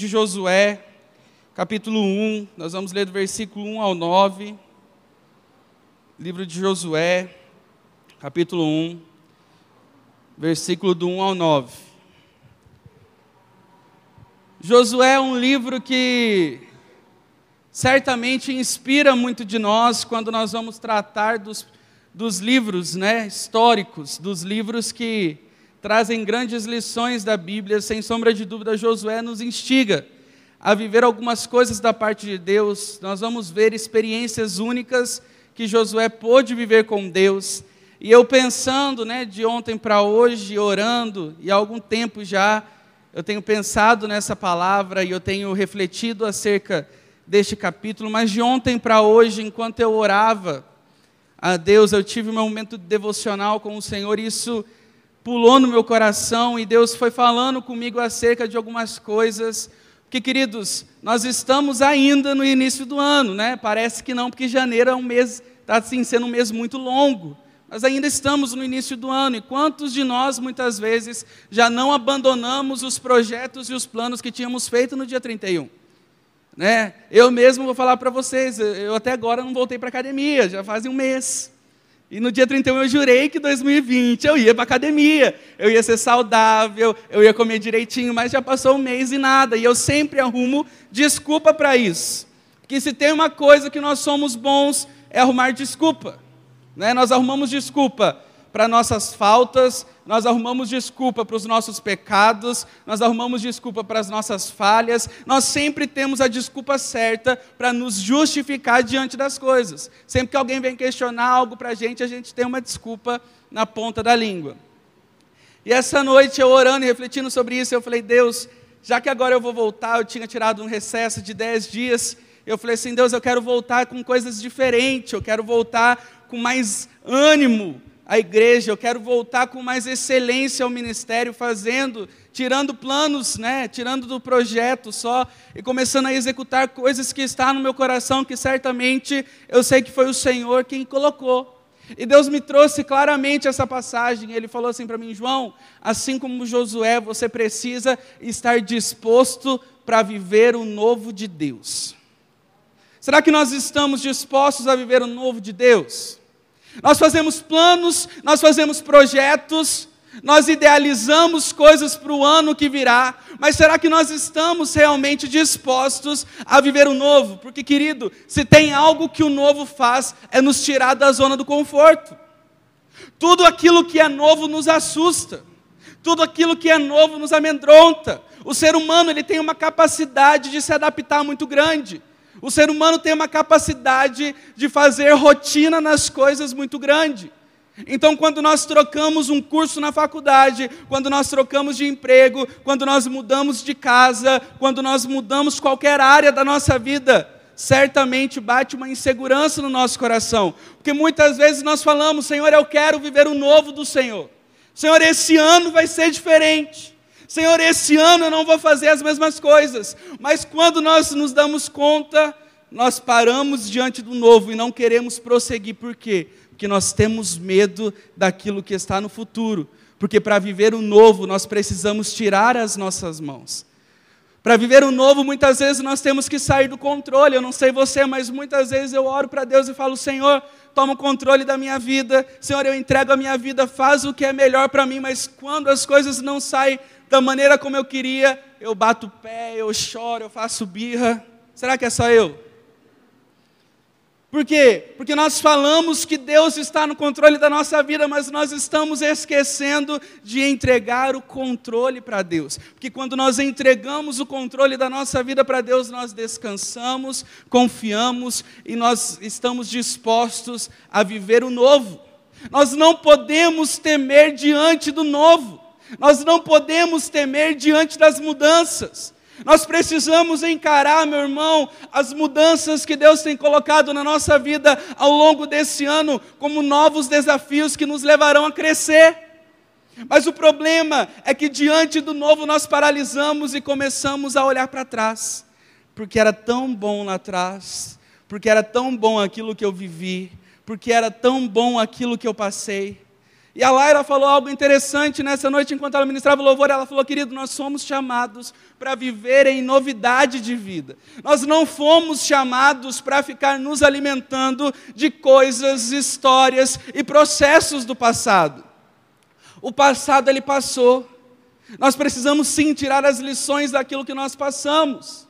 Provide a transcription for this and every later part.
de Josué, capítulo 1, nós vamos ler do versículo 1 ao 9. Livro de Josué, capítulo 1, versículo do 1 ao 9. Josué é um livro que certamente inspira muito de nós quando nós vamos tratar dos, dos livros né, históricos, dos livros que trazem grandes lições da Bíblia, sem sombra de dúvida, Josué nos instiga a viver algumas coisas da parte de Deus. Nós vamos ver experiências únicas que Josué pôde viver com Deus. E eu pensando, né, de ontem para hoje, orando, e há algum tempo já, eu tenho pensado nessa palavra e eu tenho refletido acerca deste capítulo, mas de ontem para hoje, enquanto eu orava a Deus, eu tive um momento devocional com o Senhor, e isso pulou no meu coração e Deus foi falando comigo acerca de algumas coisas. Que queridos, nós estamos ainda no início do ano, né? Parece que não, porque janeiro é um mês, está assim, sendo um mês muito longo. Mas ainda estamos no início do ano e quantos de nós, muitas vezes, já não abandonamos os projetos e os planos que tínhamos feito no dia 31? Né? Eu mesmo vou falar para vocês, eu até agora não voltei para a academia, já faz um mês. E no dia 31 eu jurei que 2020 eu ia para academia, eu ia ser saudável, eu ia comer direitinho, mas já passou um mês e nada. E eu sempre arrumo desculpa para isso. Porque se tem uma coisa que nós somos bons é arrumar desculpa. Né? Nós arrumamos desculpa para nossas faltas, nós arrumamos desculpa para os nossos pecados, nós arrumamos desculpa para as nossas falhas, nós sempre temos a desculpa certa para nos justificar diante das coisas. Sempre que alguém vem questionar algo para a gente, a gente tem uma desculpa na ponta da língua. E essa noite eu orando e refletindo sobre isso, eu falei, Deus, já que agora eu vou voltar, eu tinha tirado um recesso de 10 dias, eu falei assim, Deus, eu quero voltar com coisas diferentes, eu quero voltar com mais ânimo, a igreja, eu quero voltar com mais excelência ao ministério, fazendo, tirando planos, né, tirando do projeto só e começando a executar coisas que está no meu coração, que certamente eu sei que foi o Senhor quem colocou. E Deus me trouxe claramente essa passagem. Ele falou assim para mim, João, assim como Josué, você precisa estar disposto para viver o novo de Deus. Será que nós estamos dispostos a viver o novo de Deus? Nós fazemos planos, nós fazemos projetos, nós idealizamos coisas para o ano que virá, mas será que nós estamos realmente dispostos a viver o novo? Porque, querido, se tem algo que o novo faz, é nos tirar da zona do conforto. Tudo aquilo que é novo nos assusta, tudo aquilo que é novo nos amedronta. O ser humano ele tem uma capacidade de se adaptar muito grande. O ser humano tem uma capacidade de fazer rotina nas coisas muito grande. Então, quando nós trocamos um curso na faculdade, quando nós trocamos de emprego, quando nós mudamos de casa, quando nós mudamos qualquer área da nossa vida, certamente bate uma insegurança no nosso coração. Porque muitas vezes nós falamos, Senhor, eu quero viver o novo do Senhor. Senhor, esse ano vai ser diferente. Senhor, esse ano eu não vou fazer as mesmas coisas. Mas quando nós nos damos conta, nós paramos diante do novo e não queremos prosseguir. Por quê? Porque nós temos medo daquilo que está no futuro. Porque para viver o novo, nós precisamos tirar as nossas mãos. Para viver o novo, muitas vezes nós temos que sair do controle. Eu não sei você, mas muitas vezes eu oro para Deus e falo: Senhor, toma o controle da minha vida. Senhor, eu entrego a minha vida, faz o que é melhor para mim. Mas quando as coisas não saem da maneira como eu queria, eu bato o pé, eu choro, eu faço birra. Será que é só eu? Por quê? Porque nós falamos que Deus está no controle da nossa vida, mas nós estamos esquecendo de entregar o controle para Deus. Porque quando nós entregamos o controle da nossa vida para Deus, nós descansamos, confiamos e nós estamos dispostos a viver o novo. Nós não podemos temer diante do novo. Nós não podemos temer diante das mudanças. Nós precisamos encarar, meu irmão, as mudanças que Deus tem colocado na nossa vida ao longo desse ano como novos desafios que nos levarão a crescer. Mas o problema é que diante do novo nós paralisamos e começamos a olhar para trás, porque era tão bom lá atrás, porque era tão bom aquilo que eu vivi, porque era tão bom aquilo que eu passei. E a Laira falou algo interessante nessa noite, enquanto ela ministrava o louvor. Ela falou: querido, nós somos chamados para viver em novidade de vida. Nós não fomos chamados para ficar nos alimentando de coisas, histórias e processos do passado. O passado ele passou. Nós precisamos sim tirar as lições daquilo que nós passamos.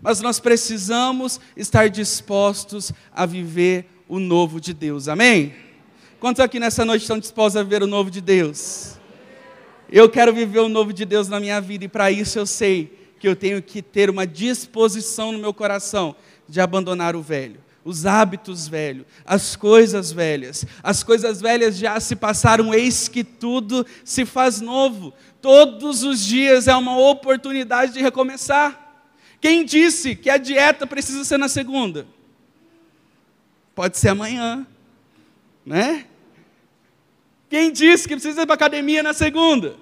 Mas nós precisamos estar dispostos a viver o novo de Deus. Amém? Quantos aqui nessa noite estão dispostos a ver o novo de Deus? Eu quero viver o novo de Deus na minha vida e para isso eu sei que eu tenho que ter uma disposição no meu coração de abandonar o velho, os hábitos velhos, as coisas velhas. As coisas velhas já se passaram, eis que tudo se faz novo. Todos os dias é uma oportunidade de recomeçar. Quem disse que a dieta precisa ser na segunda? Pode ser amanhã, né? Quem disse que precisa ir para academia na segunda?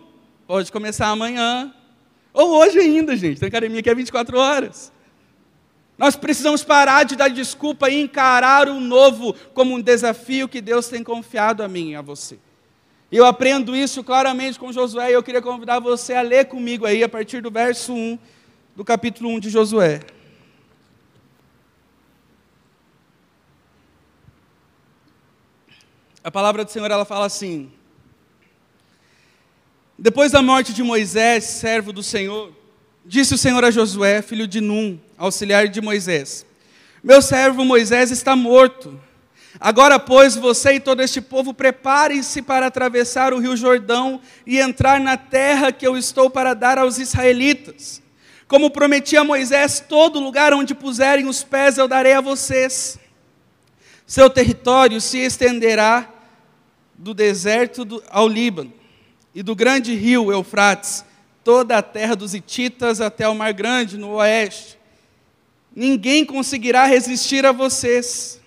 Pode começar amanhã. Ou hoje ainda, gente. Tem academia que é 24 horas. Nós precisamos parar de dar desculpa e encarar o novo como um desafio que Deus tem confiado a mim e a você. Eu aprendo isso claramente com Josué e eu queria convidar você a ler comigo aí a partir do verso 1 do capítulo 1 de Josué. A palavra do Senhor ela fala assim: Depois da morte de Moisés, servo do Senhor, disse o Senhor a Josué, filho de Num, auxiliar de Moisés: Meu servo Moisés está morto. Agora, pois, você e todo este povo preparem-se para atravessar o rio Jordão e entrar na terra que eu estou para dar aos israelitas. Como prometi a Moisés, todo lugar onde puserem os pés eu darei a vocês. Seu território se estenderá do deserto do, ao Líbano, e do grande rio Eufrates, toda a terra dos Hititas até o Mar Grande, no oeste. Ninguém conseguirá resistir a vocês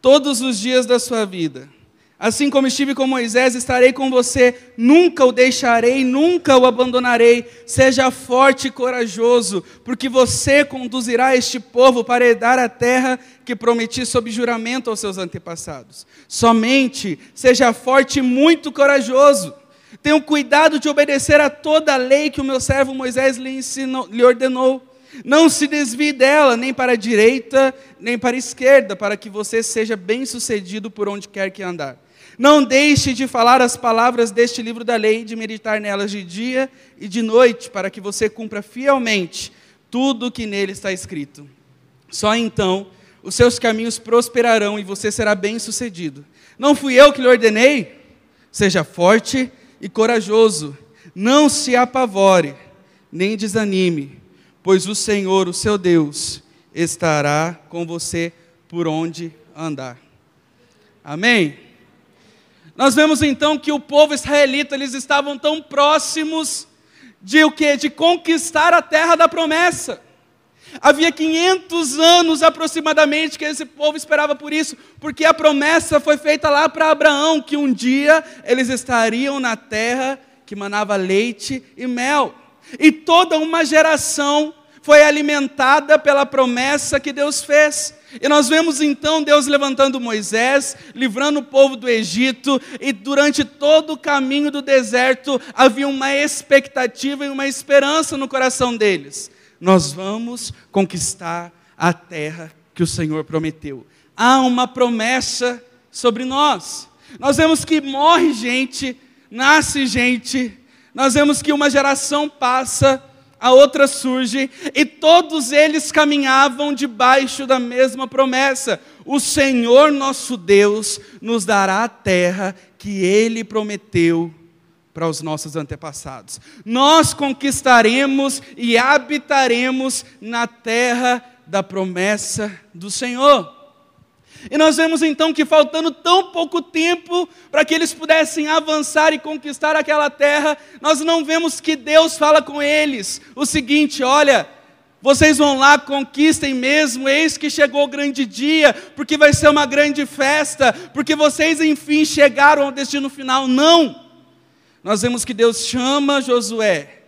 todos os dias da sua vida. Assim como estive com Moisés, estarei com você, nunca o deixarei, nunca o abandonarei. Seja forte e corajoso, porque você conduzirá este povo para herdar a terra que prometi sob juramento aos seus antepassados. Somente seja forte e muito corajoso. Tenha cuidado de obedecer a toda a lei que o meu servo Moisés lhe, ensinou, lhe ordenou. Não se desvie dela, nem para a direita, nem para a esquerda, para que você seja bem-sucedido por onde quer que andar. Não deixe de falar as palavras deste livro da lei, de meditar nelas de dia e de noite, para que você cumpra fielmente tudo o que nele está escrito. Só então os seus caminhos prosperarão e você será bem-sucedido. Não fui eu que lhe ordenei? Seja forte e corajoso, não se apavore, nem desanime, pois o Senhor, o seu Deus, estará com você por onde andar. Amém? Nós vemos então que o povo israelita, eles estavam tão próximos de o que? De conquistar a terra da promessa. Havia 500 anos aproximadamente que esse povo esperava por isso, porque a promessa foi feita lá para Abraão, que um dia eles estariam na terra que manava leite e mel. E toda uma geração foi alimentada pela promessa que Deus fez. E nós vemos então Deus levantando Moisés, livrando o povo do Egito, e durante todo o caminho do deserto havia uma expectativa e uma esperança no coração deles. Nós vamos conquistar a terra que o Senhor prometeu. Há uma promessa sobre nós. Nós vemos que morre gente, nasce gente, nós vemos que uma geração passa, a outra surge, e todos eles caminhavam debaixo da mesma promessa: o Senhor nosso Deus nos dará a terra que ele prometeu para os nossos antepassados. Nós conquistaremos e habitaremos na terra da promessa do Senhor. E nós vemos então que faltando tão pouco tempo para que eles pudessem avançar e conquistar aquela terra, nós não vemos que Deus fala com eles o seguinte: olha, vocês vão lá, conquistem mesmo, eis que chegou o grande dia, porque vai ser uma grande festa, porque vocês enfim chegaram ao destino final. Não! Nós vemos que Deus chama Josué,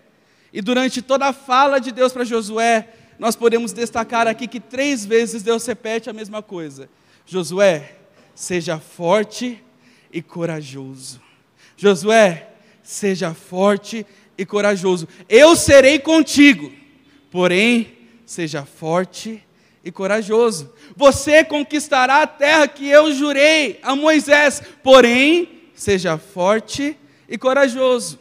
e durante toda a fala de Deus para Josué, nós podemos destacar aqui que três vezes Deus repete a mesma coisa: Josué, seja forte e corajoso. Josué, seja forte e corajoso. Eu serei contigo, porém, seja forte e corajoso. Você conquistará a terra que eu jurei a Moisés, porém, seja forte e corajoso.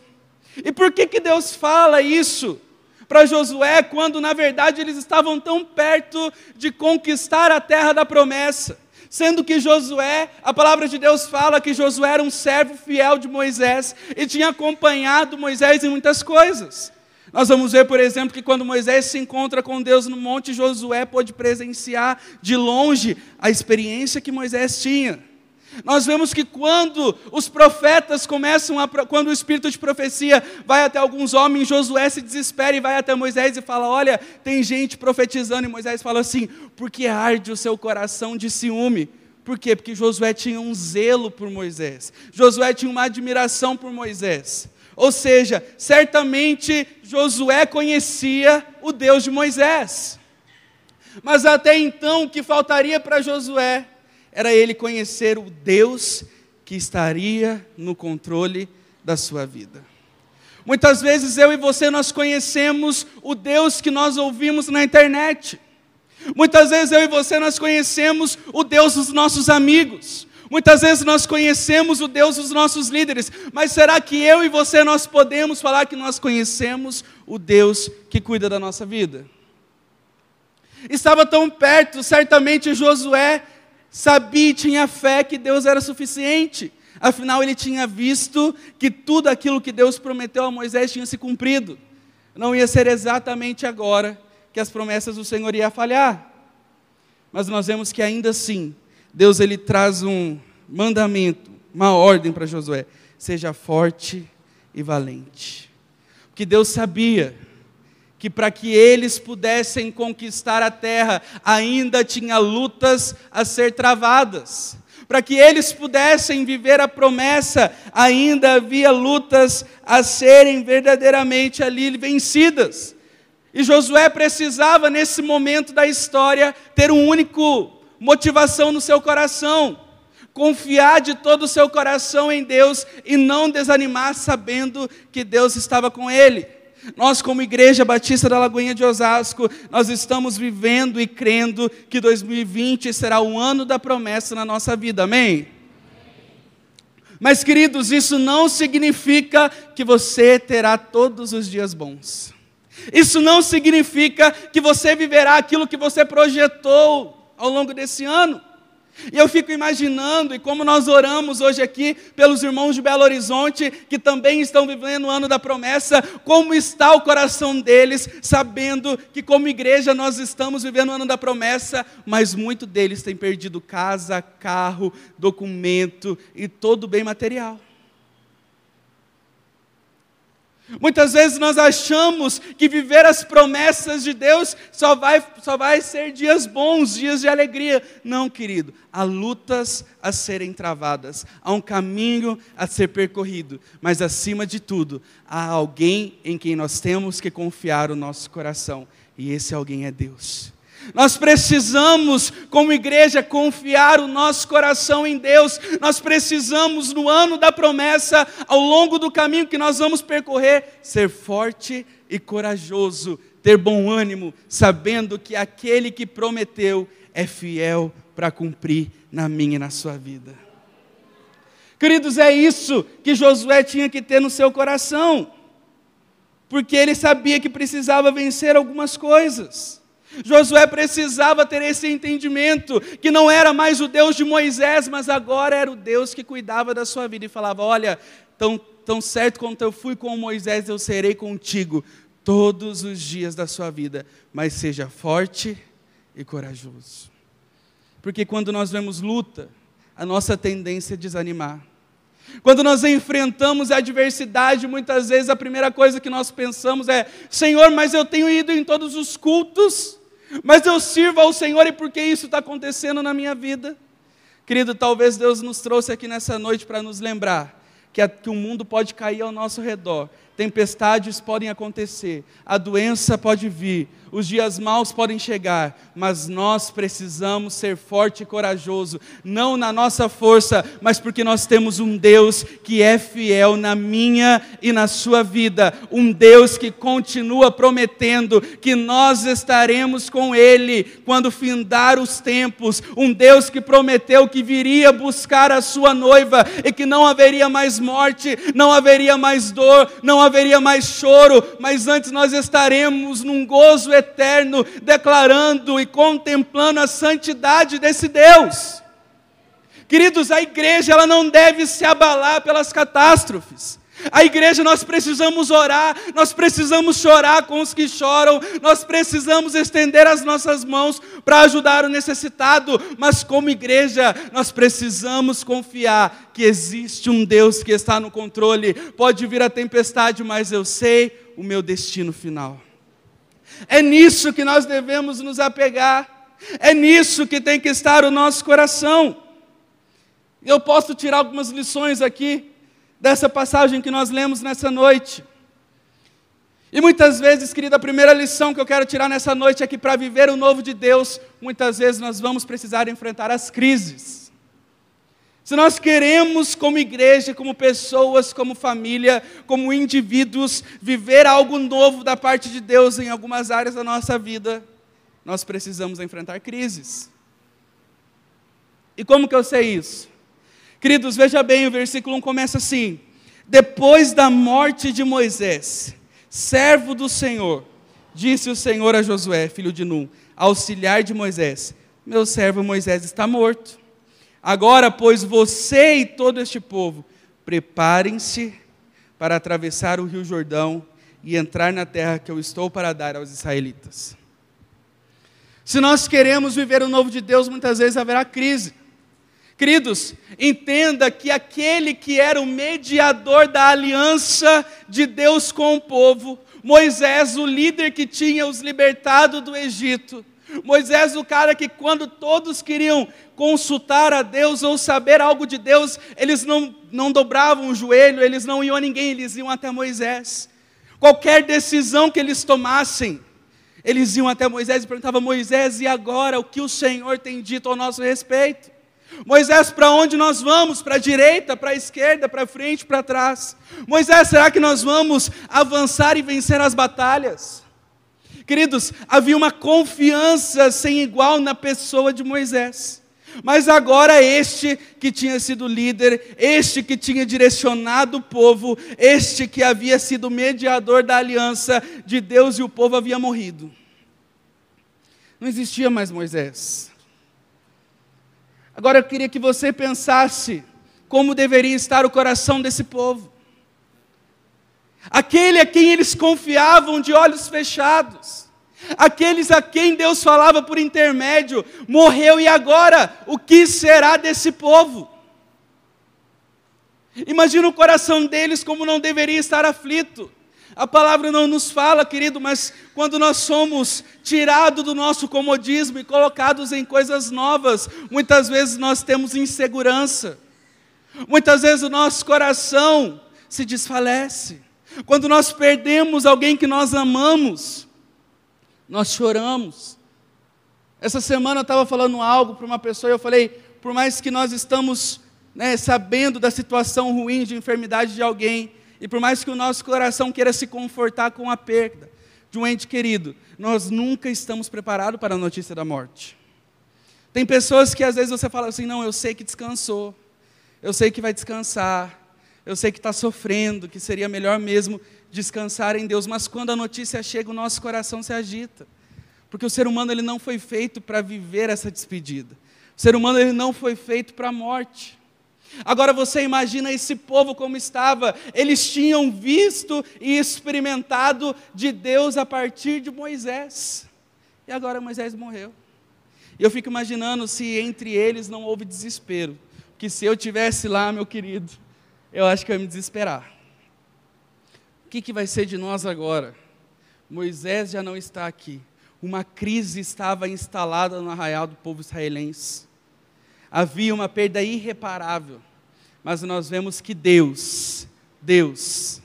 E por que, que Deus fala isso para Josué quando na verdade eles estavam tão perto de conquistar a terra da promessa? Sendo que Josué, a palavra de Deus fala que Josué era um servo fiel de Moisés e tinha acompanhado Moisés em muitas coisas. Nós vamos ver, por exemplo, que quando Moisés se encontra com Deus no monte, Josué pôde presenciar de longe a experiência que Moisés tinha. Nós vemos que quando os profetas começam a. Quando o espírito de profecia vai até alguns homens, Josué se desespera e vai até Moisés e fala: Olha, tem gente profetizando. E Moisés fala assim: Porque arde o seu coração de ciúme. Por quê? Porque Josué tinha um zelo por Moisés. Josué tinha uma admiração por Moisés. Ou seja, certamente Josué conhecia o Deus de Moisés. Mas até então, o que faltaria para Josué era ele conhecer o Deus que estaria no controle da sua vida. Muitas vezes eu e você nós conhecemos o Deus que nós ouvimos na internet. Muitas vezes eu e você nós conhecemos o Deus dos nossos amigos. Muitas vezes nós conhecemos o Deus dos nossos líderes, mas será que eu e você nós podemos falar que nós conhecemos o Deus que cuida da nossa vida? Estava tão perto, certamente Josué sabia e tinha fé que Deus era suficiente. Afinal, ele tinha visto que tudo aquilo que Deus prometeu a Moisés tinha se cumprido. Não ia ser exatamente agora que as promessas do Senhor iam falhar. Mas nós vemos que ainda assim, Deus ele traz um mandamento, uma ordem para Josué: seja forte e valente. Porque Deus sabia que para que eles pudessem conquistar a terra, ainda tinha lutas a ser travadas. Para que eles pudessem viver a promessa, ainda havia lutas a serem verdadeiramente ali vencidas. E Josué precisava, nesse momento da história, ter um único motivação no seu coração: confiar de todo o seu coração em Deus e não desanimar, sabendo que Deus estava com ele. Nós, como Igreja Batista da Lagoinha de Osasco, nós estamos vivendo e crendo que 2020 será o ano da promessa na nossa vida, amém? Mas, queridos, isso não significa que você terá todos os dias bons. Isso não significa que você viverá aquilo que você projetou ao longo desse ano. E eu fico imaginando, e como nós oramos hoje aqui pelos irmãos de Belo Horizonte, que também estão vivendo o ano da promessa, como está o coração deles, sabendo que, como igreja, nós estamos vivendo o ano da promessa, mas muito deles têm perdido casa, carro, documento e todo bem material. Muitas vezes nós achamos que viver as promessas de Deus só vai, só vai ser dias bons, dias de alegria. Não, querido, há lutas a serem travadas, há um caminho a ser percorrido, mas acima de tudo, há alguém em quem nós temos que confiar o nosso coração, e esse alguém é Deus. Nós precisamos, como igreja, confiar o nosso coração em Deus. Nós precisamos, no ano da promessa, ao longo do caminho que nós vamos percorrer, ser forte e corajoso, ter bom ânimo, sabendo que aquele que prometeu é fiel para cumprir na minha e na sua vida. Queridos, é isso que Josué tinha que ter no seu coração, porque ele sabia que precisava vencer algumas coisas. Josué precisava ter esse entendimento, que não era mais o Deus de Moisés, mas agora era o Deus que cuidava da sua vida e falava: Olha, tão, tão certo quanto eu fui com Moisés, eu serei contigo todos os dias da sua vida, mas seja forte e corajoso. Porque quando nós vemos luta, a nossa tendência é desanimar. Quando nós enfrentamos a adversidade, muitas vezes a primeira coisa que nós pensamos é: Senhor, mas eu tenho ido em todos os cultos, mas eu sirvo ao Senhor e por que isso está acontecendo na minha vida? Querido, talvez Deus nos trouxe aqui nessa noite para nos lembrar que, a, que o mundo pode cair ao nosso redor, Tempestades podem acontecer, a doença pode vir, os dias maus podem chegar, mas nós precisamos ser forte e corajoso, não na nossa força, mas porque nós temos um Deus que é fiel na minha e na sua vida, um Deus que continua prometendo que nós estaremos com Ele quando findar os tempos, um Deus que prometeu que viria buscar a sua noiva e que não haveria mais morte, não haveria mais dor, não haveria mais choro, mas antes nós estaremos num gozo eterno, declarando e contemplando a santidade desse Deus. Queridos, a igreja ela não deve se abalar pelas catástrofes. A igreja nós precisamos orar, nós precisamos chorar com os que choram, nós precisamos estender as nossas mãos para ajudar o necessitado, mas como igreja nós precisamos confiar que existe um Deus que está no controle. Pode vir a tempestade, mas eu sei o meu destino final. É nisso que nós devemos nos apegar. É nisso que tem que estar o nosso coração. Eu posso tirar algumas lições aqui dessa passagem que nós lemos nessa noite. E muitas vezes, querida, a primeira lição que eu quero tirar nessa noite é que para viver o novo de Deus, muitas vezes nós vamos precisar enfrentar as crises. Se nós queremos, como igreja, como pessoas, como família, como indivíduos, viver algo novo da parte de Deus em algumas áreas da nossa vida, nós precisamos enfrentar crises. E como que eu sei isso? Queridos, veja bem, o versículo 1 começa assim: Depois da morte de Moisés, servo do Senhor, disse o Senhor a Josué, filho de Num, auxiliar de Moisés: Meu servo Moisés está morto. Agora, pois, você e todo este povo, preparem-se para atravessar o rio Jordão e entrar na terra que eu estou para dar aos israelitas. Se nós queremos viver o novo de Deus, muitas vezes haverá crise. Queridos, entenda que aquele que era o mediador da aliança de Deus com o povo, Moisés, o líder que tinha os libertado do Egito, Moisés, o cara que quando todos queriam consultar a Deus ou saber algo de Deus, eles não, não dobravam o joelho, eles não iam a ninguém, eles iam até Moisés. Qualquer decisão que eles tomassem, eles iam até Moisés e perguntavam: Moisés, e agora o que o Senhor tem dito ao nosso respeito? Moisés, para onde nós vamos? Para a direita, para a esquerda, para frente, para trás? Moisés, será que nós vamos avançar e vencer as batalhas? Queridos, havia uma confiança sem igual na pessoa de Moisés. Mas agora este que tinha sido líder, este que tinha direcionado o povo, este que havia sido mediador da aliança de Deus e o povo havia morrido. Não existia mais Moisés. Agora eu queria que você pensasse como deveria estar o coração desse povo. Aquele a quem eles confiavam de olhos fechados, aqueles a quem Deus falava por intermédio, morreu e agora o que será desse povo? Imagina o coração deles como não deveria estar aflito. A palavra não nos fala, querido, mas quando nós somos tirados do nosso comodismo e colocados em coisas novas, muitas vezes nós temos insegurança. Muitas vezes o nosso coração se desfalece. Quando nós perdemos alguém que nós amamos, nós choramos. Essa semana eu estava falando algo para uma pessoa e eu falei, por mais que nós estamos né, sabendo da situação ruim de enfermidade de alguém, e por mais que o nosso coração queira se confortar com a perda de um ente querido, nós nunca estamos preparados para a notícia da morte. Tem pessoas que às vezes você fala assim: não, eu sei que descansou, eu sei que vai descansar, eu sei que está sofrendo, que seria melhor mesmo descansar em Deus, mas quando a notícia chega, o nosso coração se agita, porque o ser humano ele não foi feito para viver essa despedida, o ser humano ele não foi feito para a morte. Agora você imagina esse povo como estava. Eles tinham visto e experimentado de Deus a partir de Moisés. E agora Moisés morreu. E eu fico imaginando se entre eles não houve desespero. Que se eu tivesse lá, meu querido, eu acho que eu ia me desesperar. O que, que vai ser de nós agora? Moisés já não está aqui. Uma crise estava instalada no arraial do povo israelense havia uma perda irreparável, mas nós vemos que Deus, Deus,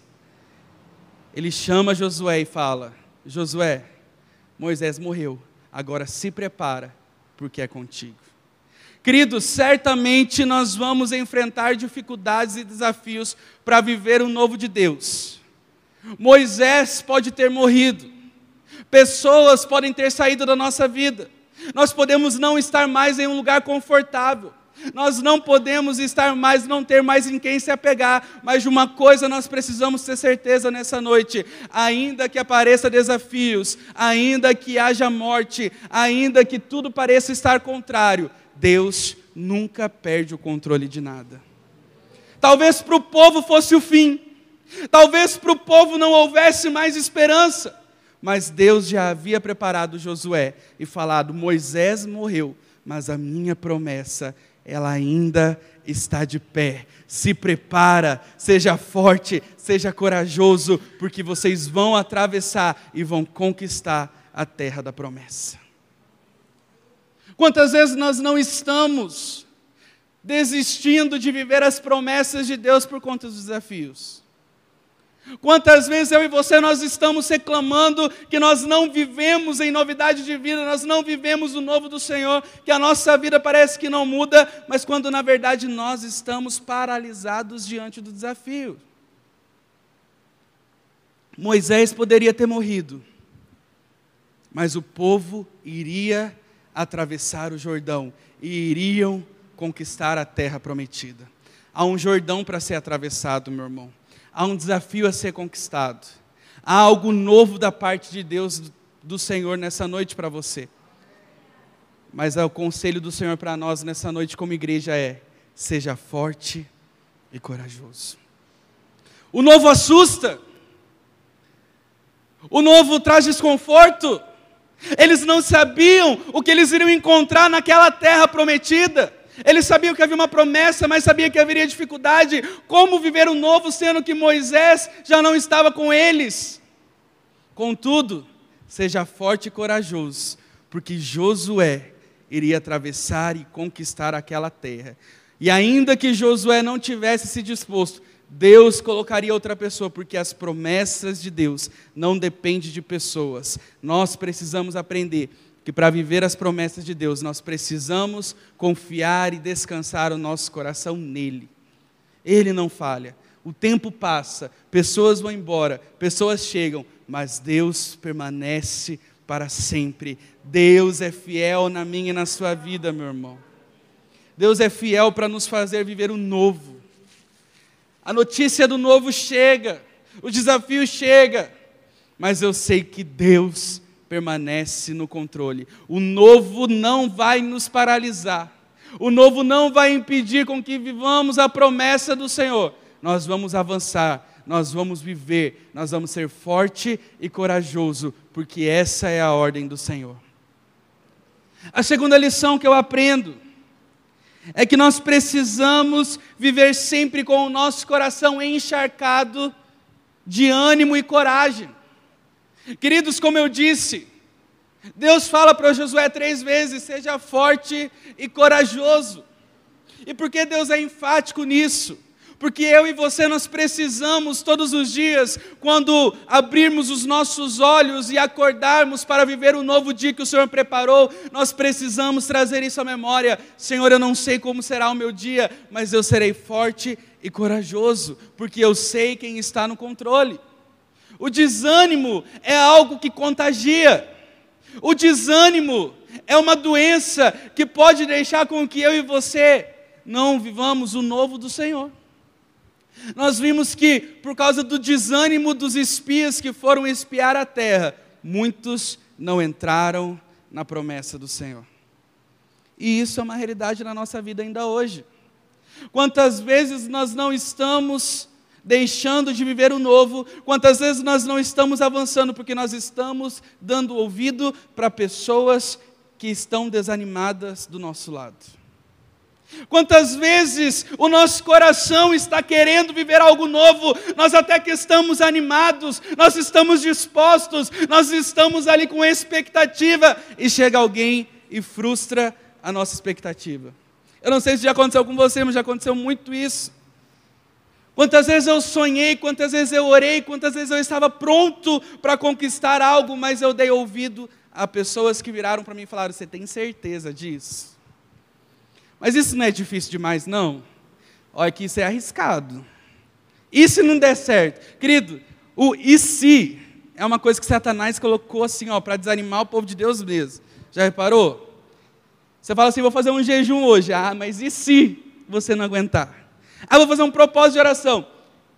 ele chama Josué e fala: Josué, Moisés morreu, agora se prepara, porque é contigo. Queridos, certamente nós vamos enfrentar dificuldades e desafios para viver o novo de Deus. Moisés pode ter morrido, pessoas podem ter saído da nossa vida, nós podemos não estar mais em um lugar confortável, nós não podemos estar mais, não ter mais em quem se apegar, mas de uma coisa nós precisamos ter certeza nessa noite: ainda que apareça desafios, ainda que haja morte, ainda que tudo pareça estar contrário, Deus nunca perde o controle de nada. Talvez para o povo fosse o fim, talvez para o povo não houvesse mais esperança, mas Deus já havia preparado Josué e falado: Moisés morreu, mas a minha promessa ela ainda está de pé. Se prepara, seja forte, seja corajoso, porque vocês vão atravessar e vão conquistar a terra da promessa. Quantas vezes nós não estamos desistindo de viver as promessas de Deus por conta dos desafios? Quantas vezes eu e você nós estamos reclamando que nós não vivemos em novidade de vida, nós não vivemos o novo do Senhor, que a nossa vida parece que não muda, mas quando na verdade nós estamos paralisados diante do desafio. Moisés poderia ter morrido, mas o povo iria atravessar o Jordão e iriam conquistar a terra prometida. Há um Jordão para ser atravessado, meu irmão há um desafio a ser conquistado. Há algo novo da parte de Deus, do Senhor, nessa noite para você. Mas é o conselho do Senhor para nós nessa noite, como igreja, é: seja forte e corajoso. O novo assusta, o novo traz desconforto. Eles não sabiam o que eles iriam encontrar naquela terra prometida. Eles sabiam que havia uma promessa, mas sabiam que haveria dificuldade. Como viver o novo, sendo que Moisés já não estava com eles? Contudo, seja forte e corajoso, porque Josué iria atravessar e conquistar aquela terra. E ainda que Josué não tivesse se disposto, Deus colocaria outra pessoa, porque as promessas de Deus não dependem de pessoas. Nós precisamos aprender que para viver as promessas de Deus nós precisamos confiar e descansar o nosso coração nele. Ele não falha. O tempo passa, pessoas vão embora, pessoas chegam, mas Deus permanece para sempre. Deus é fiel na minha e na sua vida, meu irmão. Deus é fiel para nos fazer viver o novo. A notícia do novo chega, o desafio chega, mas eu sei que Deus permanece no controle. O novo não vai nos paralisar. O novo não vai impedir com que vivamos a promessa do Senhor. Nós vamos avançar, nós vamos viver, nós vamos ser forte e corajoso, porque essa é a ordem do Senhor. A segunda lição que eu aprendo é que nós precisamos viver sempre com o nosso coração encharcado de ânimo e coragem. Queridos, como eu disse, Deus fala para Josué três vezes: seja forte e corajoso. E por que Deus é enfático nisso? Porque eu e você nós precisamos todos os dias, quando abrirmos os nossos olhos e acordarmos para viver o novo dia que o Senhor preparou, nós precisamos trazer isso à memória. Senhor, eu não sei como será o meu dia, mas eu serei forte e corajoso, porque eu sei quem está no controle. O desânimo é algo que contagia. O desânimo é uma doença que pode deixar com que eu e você não vivamos o novo do Senhor. Nós vimos que, por causa do desânimo dos espias que foram espiar a terra, muitos não entraram na promessa do Senhor. E isso é uma realidade na nossa vida ainda hoje. Quantas vezes nós não estamos deixando de viver o novo, quantas vezes nós não estamos avançando porque nós estamos dando ouvido para pessoas que estão desanimadas do nosso lado. Quantas vezes o nosso coração está querendo viver algo novo, nós até que estamos animados, nós estamos dispostos, nós estamos ali com expectativa, e chega alguém e frustra a nossa expectativa. Eu não sei se já aconteceu com você, mas já aconteceu muito isso. Quantas vezes eu sonhei, quantas vezes eu orei, quantas vezes eu estava pronto para conquistar algo, mas eu dei ouvido a pessoas que viraram para mim e falaram: Você tem certeza disso? Mas isso não é difícil demais, não. Olha que isso é arriscado. E se não der certo? Querido, o e se é uma coisa que Satanás colocou assim, ó, para desanimar o povo de Deus mesmo. Já reparou? Você fala assim, vou fazer um jejum hoje. Ah, mas e se você não aguentar? Ah, vou fazer um propósito de oração.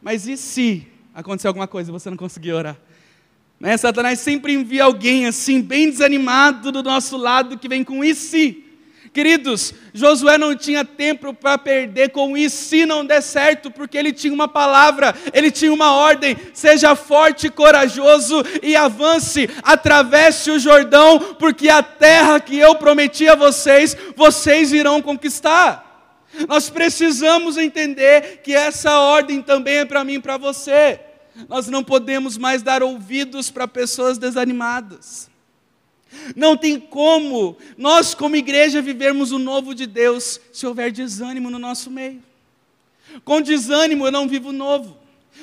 Mas e se acontecer alguma coisa e você não conseguir orar? Né? Satanás sempre envia alguém assim, bem desanimado do nosso lado, que vem com e se. Queridos, Josué não tinha tempo para perder com isso se não der certo, porque ele tinha uma palavra, ele tinha uma ordem: seja forte e corajoso e avance, atravesse o Jordão, porque a terra que eu prometi a vocês, vocês irão conquistar. Nós precisamos entender que essa ordem também é para mim e para você. Nós não podemos mais dar ouvidos para pessoas desanimadas. Não tem como nós, como igreja, vivermos o novo de Deus se houver desânimo no nosso meio. Com desânimo eu não vivo novo.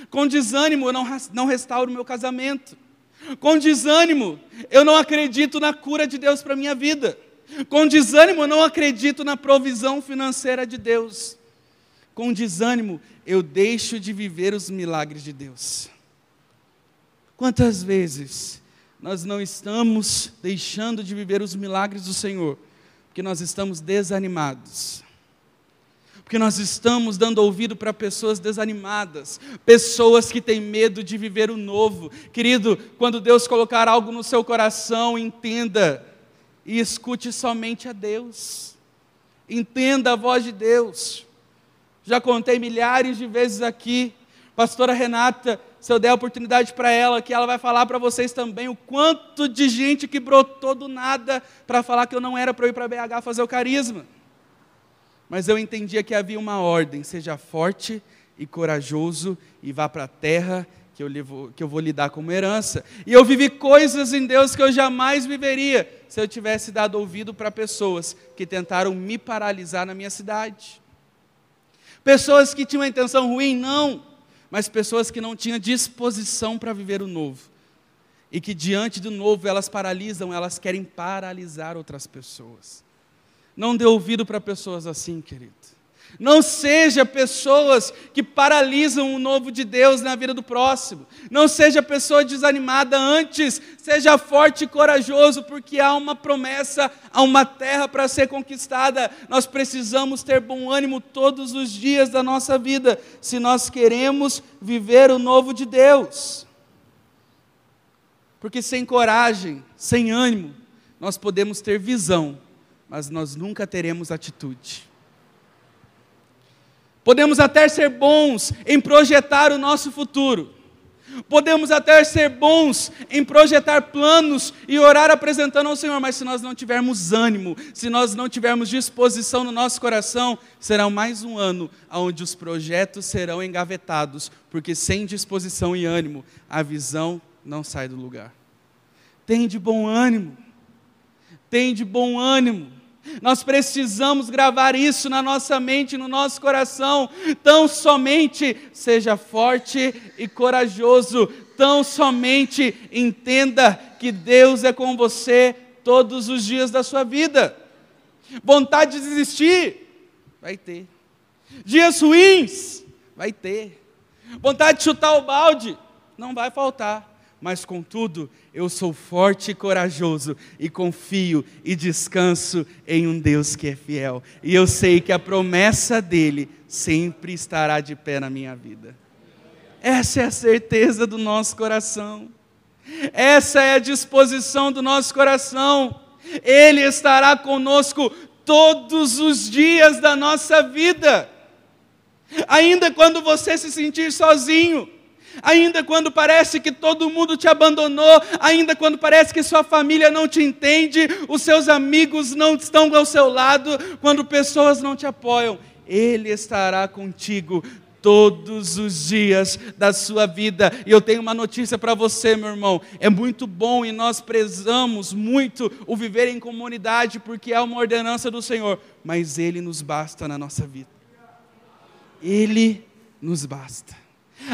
Com desânimo eu não, não restauro meu casamento. Com desânimo eu não acredito na cura de Deus para minha vida. Com desânimo eu não acredito na provisão financeira de Deus. Com desânimo eu deixo de viver os milagres de Deus. Quantas vezes nós não estamos deixando de viver os milagres do Senhor, porque nós estamos desanimados. Porque nós estamos dando ouvido para pessoas desanimadas, pessoas que têm medo de viver o novo. Querido, quando Deus colocar algo no seu coração, entenda e escute somente a Deus. Entenda a voz de Deus. Já contei milhares de vezes aqui, pastora Renata se eu der a oportunidade para ela, que ela vai falar para vocês também o quanto de gente que brotou do nada para falar que eu não era para ir para BH fazer o carisma. Mas eu entendia que havia uma ordem: seja forte e corajoso e vá para a terra que eu, levo, que eu vou lhe dar como herança. E eu vivi coisas em Deus que eu jamais viveria se eu tivesse dado ouvido para pessoas que tentaram me paralisar na minha cidade. Pessoas que tinham uma intenção ruim, não mas pessoas que não tinham disposição para viver o novo. E que diante do novo elas paralisam, elas querem paralisar outras pessoas. Não dê ouvido para pessoas assim, querido. Não seja pessoas que paralisam o novo de Deus na vida do próximo. Não seja pessoa desanimada antes. Seja forte e corajoso, porque há uma promessa, há uma terra para ser conquistada. Nós precisamos ter bom ânimo todos os dias da nossa vida, se nós queremos viver o novo de Deus. Porque sem coragem, sem ânimo, nós podemos ter visão, mas nós nunca teremos atitude. Podemos até ser bons em projetar o nosso futuro. Podemos até ser bons em projetar planos e orar apresentando ao Senhor, mas se nós não tivermos ânimo, se nós não tivermos disposição no nosso coração, será mais um ano onde os projetos serão engavetados, porque sem disposição e ânimo, a visão não sai do lugar. Tem de bom ânimo, tem de bom ânimo. Nós precisamos gravar isso na nossa mente, no nosso coração. Tão somente seja forte e corajoso. Tão somente entenda que Deus é com você todos os dias da sua vida. Vontade de desistir? Vai ter. Dias ruins? Vai ter. Vontade de chutar o balde? Não vai faltar mas contudo, eu sou forte e corajoso e confio e descanso em um Deus que é fiel. E eu sei que a promessa dele sempre estará de pé na minha vida. Essa é a certeza do nosso coração. Essa é a disposição do nosso coração. Ele estará conosco todos os dias da nossa vida. Ainda quando você se sentir sozinho, ainda quando parece que todo mundo te abandonou, ainda quando parece que sua família não te entende, os seus amigos não estão ao seu lado, quando pessoas não te apoiam, Ele estará contigo todos os dias da sua vida. E eu tenho uma notícia para você, meu irmão. É muito bom e nós prezamos muito o viver em comunidade, porque é uma ordenança do Senhor, mas Ele nos basta na nossa vida. Ele nos basta.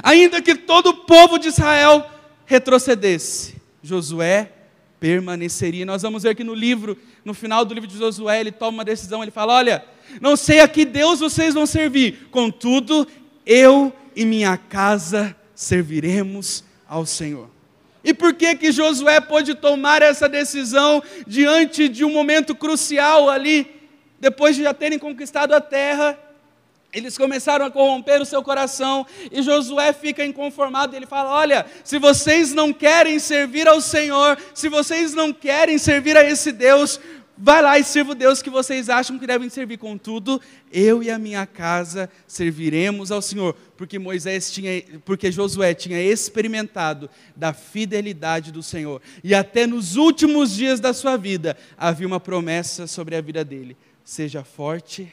Ainda que todo o povo de Israel retrocedesse, Josué permaneceria. Nós vamos ver que no livro, no final do livro de Josué, ele toma uma decisão, ele fala: "Olha, não sei a que Deus vocês vão servir, contudo, eu e minha casa serviremos ao Senhor." E por que que Josué pôde tomar essa decisão diante de um momento crucial ali, depois de já terem conquistado a terra? Eles começaram a corromper o seu coração e Josué fica inconformado. Ele fala: Olha, se vocês não querem servir ao Senhor, se vocês não querem servir a esse Deus, vai lá e sirva o Deus que vocês acham que devem servir. Contudo, eu e a minha casa serviremos ao Senhor, porque Moisés tinha, porque Josué tinha experimentado da fidelidade do Senhor e até nos últimos dias da sua vida havia uma promessa sobre a vida dele: seja forte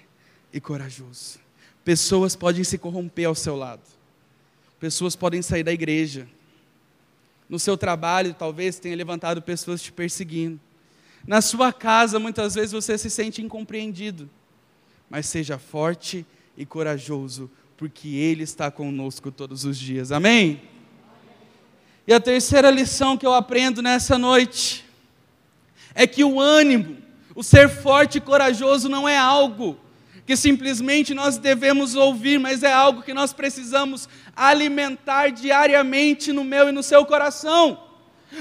e corajoso. Pessoas podem se corromper ao seu lado. Pessoas podem sair da igreja. No seu trabalho, talvez tenha levantado pessoas te perseguindo. Na sua casa, muitas vezes você se sente incompreendido. Mas seja forte e corajoso, porque Ele está conosco todos os dias. Amém? E a terceira lição que eu aprendo nessa noite é que o ânimo, o ser forte e corajoso não é algo que simplesmente nós devemos ouvir, mas é algo que nós precisamos alimentar diariamente no meu e no seu coração.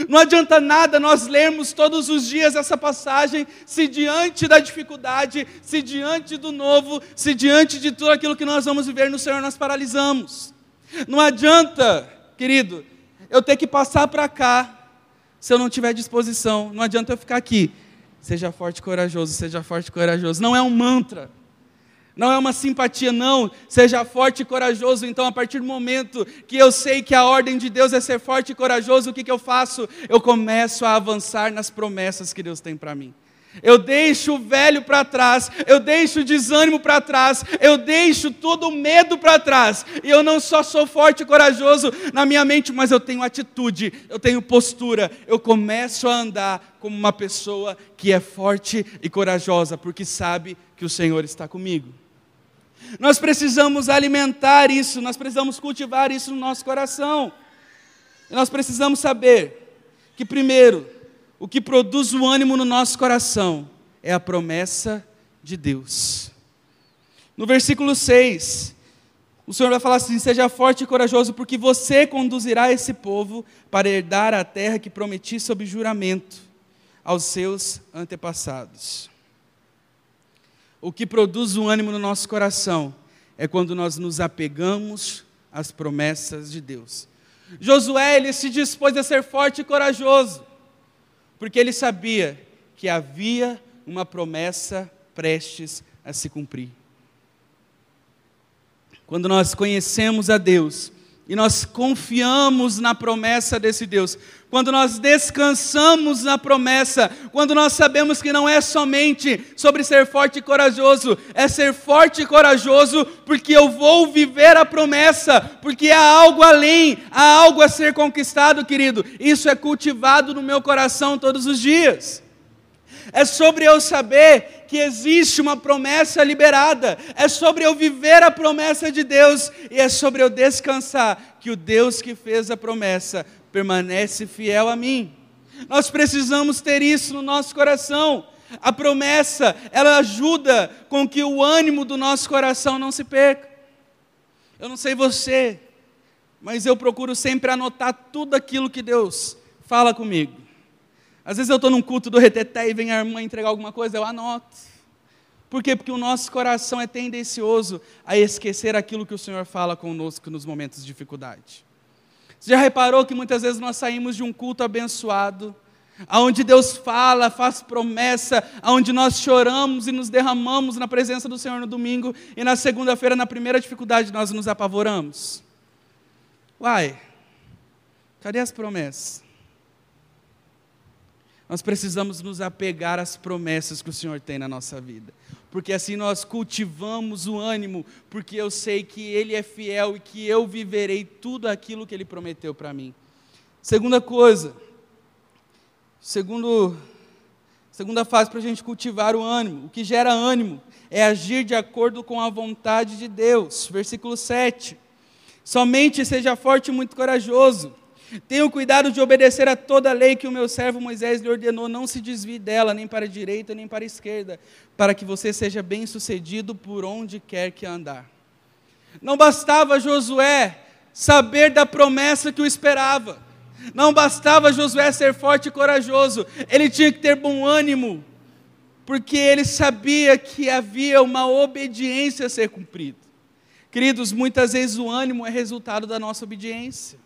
Não adianta nada nós lermos todos os dias essa passagem, se diante da dificuldade, se diante do novo, se diante de tudo aquilo que nós vamos viver no Senhor, nós paralisamos. Não adianta, querido, eu ter que passar para cá, se eu não tiver disposição. Não adianta eu ficar aqui. Seja forte e corajoso, seja forte e corajoso. Não é um mantra. Não é uma simpatia, não. Seja forte e corajoso. Então, a partir do momento que eu sei que a ordem de Deus é ser forte e corajoso, o que, que eu faço? Eu começo a avançar nas promessas que Deus tem para mim. Eu deixo o velho para trás, eu deixo o desânimo para trás, eu deixo todo o medo para trás. E eu não só sou forte e corajoso na minha mente, mas eu tenho atitude, eu tenho postura. Eu começo a andar como uma pessoa que é forte e corajosa, porque sabe que o Senhor está comigo. Nós precisamos alimentar isso, nós precisamos cultivar isso no nosso coração. E nós precisamos saber que, primeiro, o que produz o ânimo no nosso coração é a promessa de Deus. No versículo 6, o Senhor vai falar assim: Seja forte e corajoso, porque você conduzirá esse povo para herdar a terra que prometi sob juramento aos seus antepassados o que produz o ânimo no nosso coração é quando nós nos apegamos às promessas de Deus. Josué, ele se dispôs a ser forte e corajoso, porque ele sabia que havia uma promessa prestes a se cumprir. Quando nós conhecemos a Deus, e nós confiamos na promessa desse Deus, quando nós descansamos na promessa, quando nós sabemos que não é somente sobre ser forte e corajoso, é ser forte e corajoso porque eu vou viver a promessa, porque há algo além, há algo a ser conquistado, querido. Isso é cultivado no meu coração todos os dias. É sobre eu saber que existe uma promessa liberada, é sobre eu viver a promessa de Deus e é sobre eu descansar que o Deus que fez a promessa permanece fiel a mim. Nós precisamos ter isso no nosso coração. A promessa, ela ajuda com que o ânimo do nosso coração não se perca. Eu não sei você, mas eu procuro sempre anotar tudo aquilo que Deus fala comigo. Às vezes eu estou num culto do reteté e vem a irmã entregar alguma coisa, eu anoto. Por quê? Porque o nosso coração é tendencioso a esquecer aquilo que o Senhor fala conosco nos momentos de dificuldade. Você já reparou que muitas vezes nós saímos de um culto abençoado, aonde Deus fala, faz promessa, aonde nós choramos e nos derramamos na presença do Senhor no domingo, e na segunda-feira, na primeira dificuldade, nós nos apavoramos? Uai, cadê as promessas? Nós precisamos nos apegar às promessas que o Senhor tem na nossa vida, porque assim nós cultivamos o ânimo, porque eu sei que Ele é fiel e que eu viverei tudo aquilo que Ele prometeu para mim. Segunda coisa, segundo, segunda fase para a gente cultivar o ânimo, o que gera ânimo é agir de acordo com a vontade de Deus. Versículo 7. Somente seja forte e muito corajoso. Tenha cuidado de obedecer a toda a lei que o meu servo Moisés lhe ordenou. Não se desvie dela, nem para a direita, nem para a esquerda, para que você seja bem sucedido por onde quer que andar. Não bastava Josué saber da promessa que o esperava. Não bastava Josué ser forte e corajoso, ele tinha que ter bom ânimo, porque ele sabia que havia uma obediência a ser cumprida. Queridos, muitas vezes o ânimo é resultado da nossa obediência.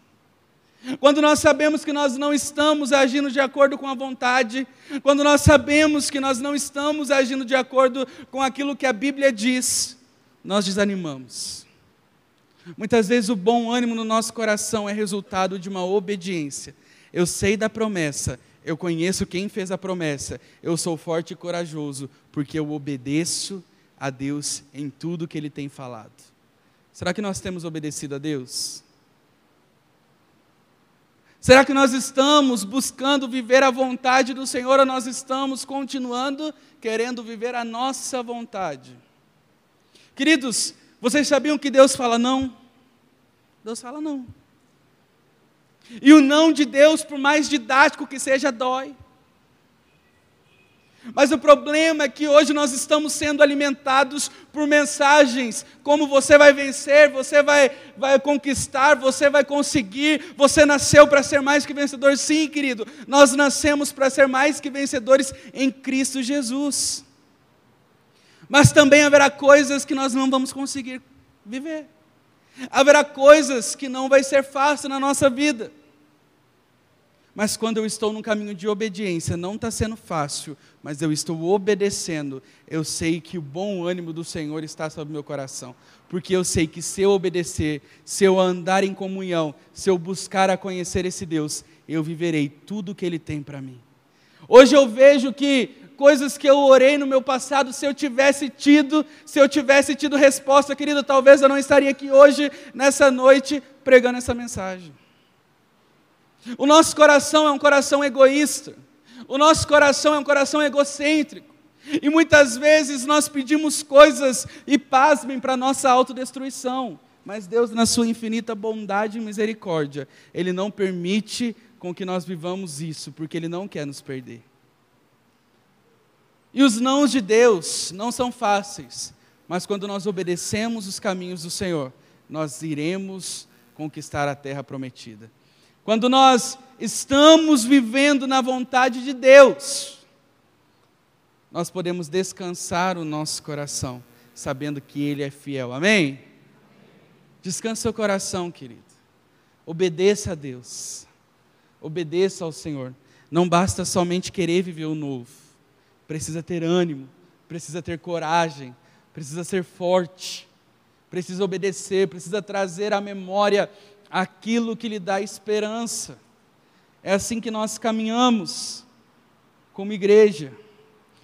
Quando nós sabemos que nós não estamos agindo de acordo com a vontade, quando nós sabemos que nós não estamos agindo de acordo com aquilo que a Bíblia diz, nós desanimamos. Muitas vezes o bom ânimo no nosso coração é resultado de uma obediência. Eu sei da promessa, eu conheço quem fez a promessa, eu sou forte e corajoso, porque eu obedeço a Deus em tudo que Ele tem falado. Será que nós temos obedecido a Deus? Será que nós estamos buscando viver a vontade do Senhor ou nós estamos continuando querendo viver a nossa vontade? Queridos, vocês sabiam que Deus fala não? Deus fala não. E o não de Deus, por mais didático que seja, dói. Mas o problema é que hoje nós estamos sendo alimentados por mensagens como você vai vencer, você vai, vai conquistar, você vai conseguir, você nasceu para ser mais que vencedor. Sim, querido, nós nascemos para ser mais que vencedores em Cristo Jesus. Mas também haverá coisas que nós não vamos conseguir viver. Haverá coisas que não vai ser fácil na nossa vida. Mas quando eu estou num caminho de obediência, não está sendo fácil, mas eu estou obedecendo, eu sei que o bom ânimo do Senhor está sobre meu coração. Porque eu sei que se eu obedecer, se eu andar em comunhão, se eu buscar a conhecer esse Deus, eu viverei tudo o que Ele tem para mim. Hoje eu vejo que coisas que eu orei no meu passado, se eu tivesse tido, se eu tivesse tido resposta, querido, talvez eu não estaria aqui hoje, nessa noite, pregando essa mensagem. O nosso coração é um coração egoísta. O nosso coração é um coração egocêntrico. E muitas vezes nós pedimos coisas e pasmem para nossa autodestruição. Mas Deus, na sua infinita bondade e misericórdia, Ele não permite com que nós vivamos isso, porque Ele não quer nos perder. E os nãos de Deus não são fáceis, mas quando nós obedecemos os caminhos do Senhor, nós iremos conquistar a terra prometida. Quando nós estamos vivendo na vontade de Deus, nós podemos descansar o nosso coração, sabendo que Ele é fiel. Amém? Descanse seu coração, querido. Obedeça a Deus. Obedeça ao Senhor. Não basta somente querer viver o novo. Precisa ter ânimo, precisa ter coragem, precisa ser forte, precisa obedecer, precisa trazer à memória aquilo que lhe dá esperança. É assim que nós caminhamos como igreja.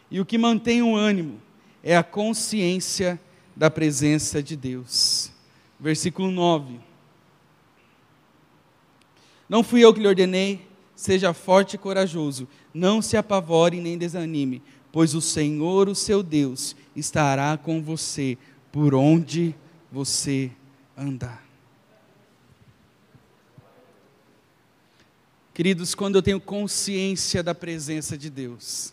E o que mantém o ânimo é a consciência da presença de Deus. Versículo 9. Não fui eu que lhe ordenei, seja forte e corajoso, não se apavore nem desanime, pois o Senhor, o seu Deus, estará com você por onde você andar. Queridos, quando eu tenho consciência da presença de Deus,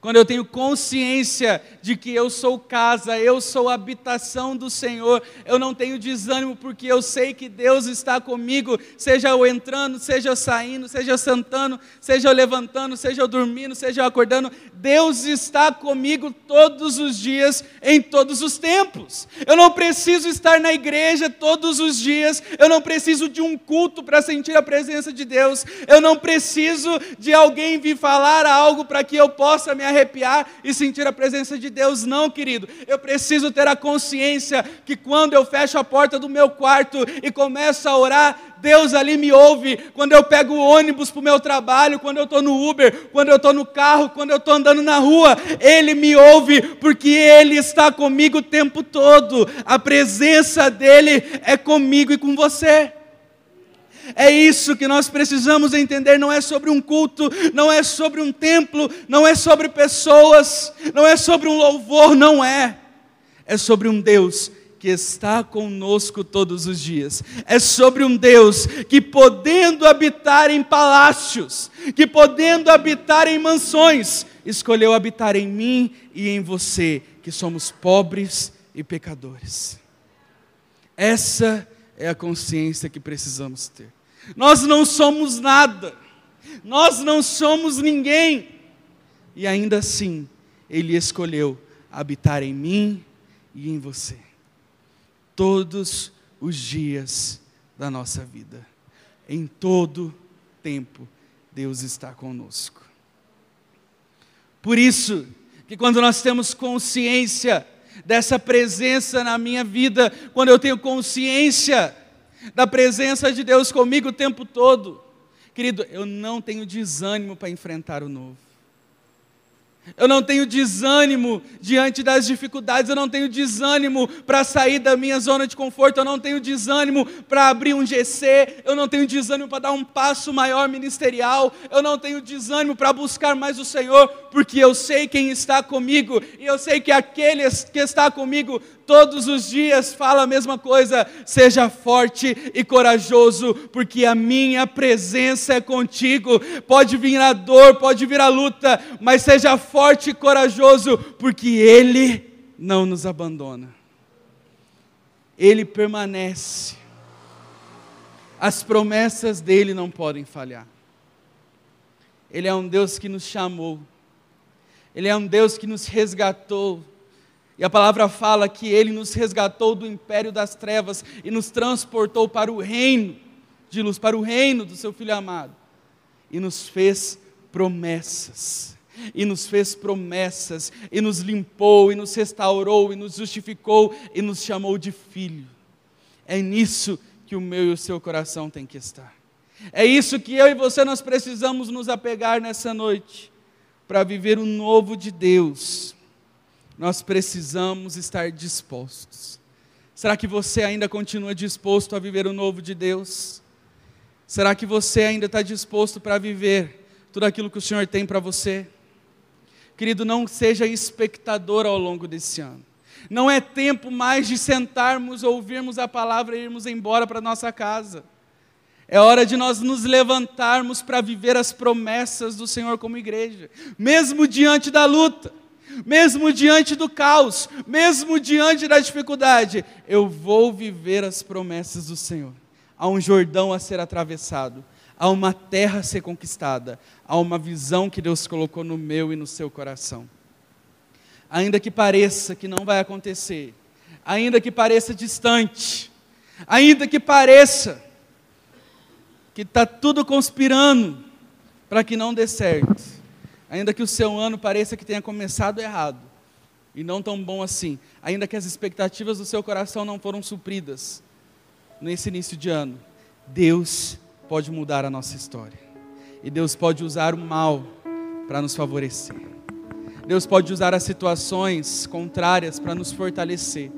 quando eu tenho consciência de que eu sou casa, eu sou habitação do Senhor, eu não tenho desânimo porque eu sei que Deus está comigo, seja eu entrando, seja eu saindo, seja eu sentando, seja eu levantando, seja eu dormindo, seja eu acordando, Deus está comigo todos os dias, em todos os tempos. Eu não preciso estar na igreja todos os dias, eu não preciso de um culto para sentir a presença de Deus, eu não preciso de alguém vir falar algo para que eu possa me arrepiar e sentir a presença de Deus, não, querido. Eu preciso ter a consciência que quando eu fecho a porta do meu quarto e começo a orar, Deus ali me ouve. Quando eu pego o ônibus para o meu trabalho, quando eu estou no Uber, quando eu estou no carro, quando eu estou andando na rua, Ele me ouve, porque Ele está comigo o tempo todo. A presença dEle é comigo e com você. É isso que nós precisamos entender. Não é sobre um culto, não é sobre um templo, não é sobre pessoas, não é sobre um louvor, não é. É sobre um Deus que está conosco todos os dias. É sobre um Deus que, podendo habitar em palácios, que podendo habitar em mansões, escolheu habitar em mim e em você, que somos pobres e pecadores. Essa é a consciência que precisamos ter. Nós não somos nada, nós não somos ninguém, e ainda assim, Ele escolheu habitar em mim e em você, todos os dias da nossa vida, em todo tempo, Deus está conosco. Por isso, que quando nós temos consciência dessa presença na minha vida, quando eu tenho consciência da presença de Deus comigo o tempo todo, querido, eu não tenho desânimo para enfrentar o novo. Eu não tenho desânimo diante das dificuldades, eu não tenho desânimo para sair da minha zona de conforto, eu não tenho desânimo para abrir um GC, eu não tenho desânimo para dar um passo maior ministerial, eu não tenho desânimo para buscar mais o Senhor, porque eu sei quem está comigo e eu sei que aquele que está comigo todos os dias fala a mesma coisa: seja forte e corajoso, porque a minha presença é contigo. Pode vir a dor, pode vir a luta, mas seja forte e corajoso, porque Ele não nos abandona. Ele permanece. As promessas dele não podem falhar. Ele é um Deus que nos chamou. Ele é um Deus que nos resgatou e a palavra fala que ele nos resgatou do império das trevas e nos transportou para o reino de luz, para o reino do seu filho amado. E nos fez promessas. E nos fez promessas, e nos limpou, e nos restaurou, e nos justificou, e nos chamou de filho. É nisso que o meu e o seu coração tem que estar. É isso que eu e você nós precisamos nos apegar nessa noite, para viver o novo de Deus, nós precisamos estar dispostos. Será que você ainda continua disposto a viver o novo de Deus? Será que você ainda está disposto para viver tudo aquilo que o Senhor tem para você? Querido, não seja espectador ao longo desse ano. Não é tempo mais de sentarmos, ouvirmos a palavra e irmos embora para nossa casa. É hora de nós nos levantarmos para viver as promessas do Senhor como igreja, mesmo diante da luta mesmo diante do caos, mesmo diante da dificuldade, eu vou viver as promessas do Senhor. Há um Jordão a ser atravessado, há uma terra a ser conquistada, há uma visão que Deus colocou no meu e no seu coração. Ainda que pareça que não vai acontecer, ainda que pareça distante, ainda que pareça que está tudo conspirando para que não dê certo, ainda que o seu ano pareça que tenha começado errado e não tão bom assim, ainda que as expectativas do seu coração não foram supridas nesse início de ano, Deus pode mudar a nossa história. E Deus pode usar o mal para nos favorecer. Deus pode usar as situações contrárias para nos fortalecer.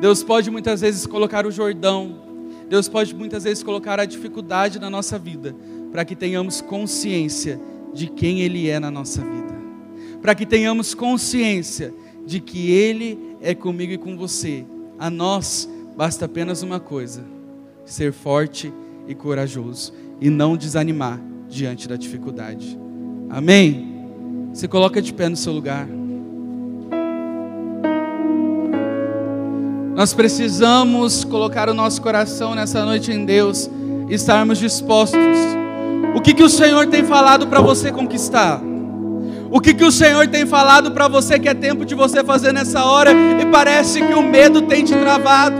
Deus pode muitas vezes colocar o Jordão, Deus pode muitas vezes colocar a dificuldade na nossa vida, para que tenhamos consciência de quem Ele é na nossa vida, para que tenhamos consciência de que Ele é comigo e com você. A nós basta apenas uma coisa: ser forte e corajoso e não desanimar diante da dificuldade. Amém? Se coloca de pé no seu lugar. Nós precisamos colocar o nosso coração nessa noite em Deus, estarmos dispostos o que, que o Senhor tem falado para você conquistar? O que, que o Senhor tem falado para você que é tempo de você fazer nessa hora e parece que o medo tem te travado?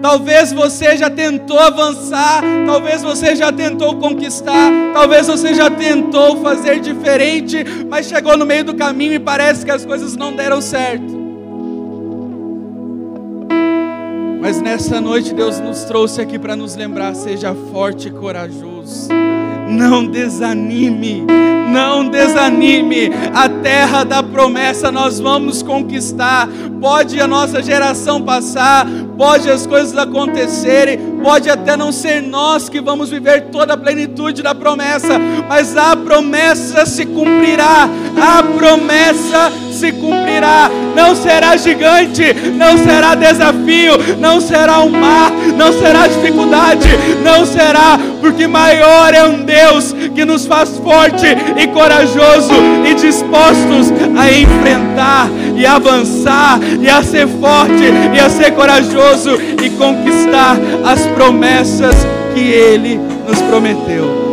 Talvez você já tentou avançar, talvez você já tentou conquistar, talvez você já tentou fazer diferente, mas chegou no meio do caminho e parece que as coisas não deram certo. Mas nessa noite Deus nos trouxe aqui para nos lembrar: seja forte e corajoso. Não desanime, não desanime. A terra da promessa nós vamos conquistar. Pode a nossa geração passar, pode as coisas acontecerem, pode até não ser nós que vamos viver toda a plenitude da promessa, mas a promessa se cumprirá. A promessa se cumprirá. Não será gigante, não será desafio, não será um mar, não será dificuldade, não será, porque maior é um Deus que nos faz forte e corajoso e dispostos a enfrentar e avançar e a ser forte e a ser corajoso e conquistar as promessas que Ele nos prometeu.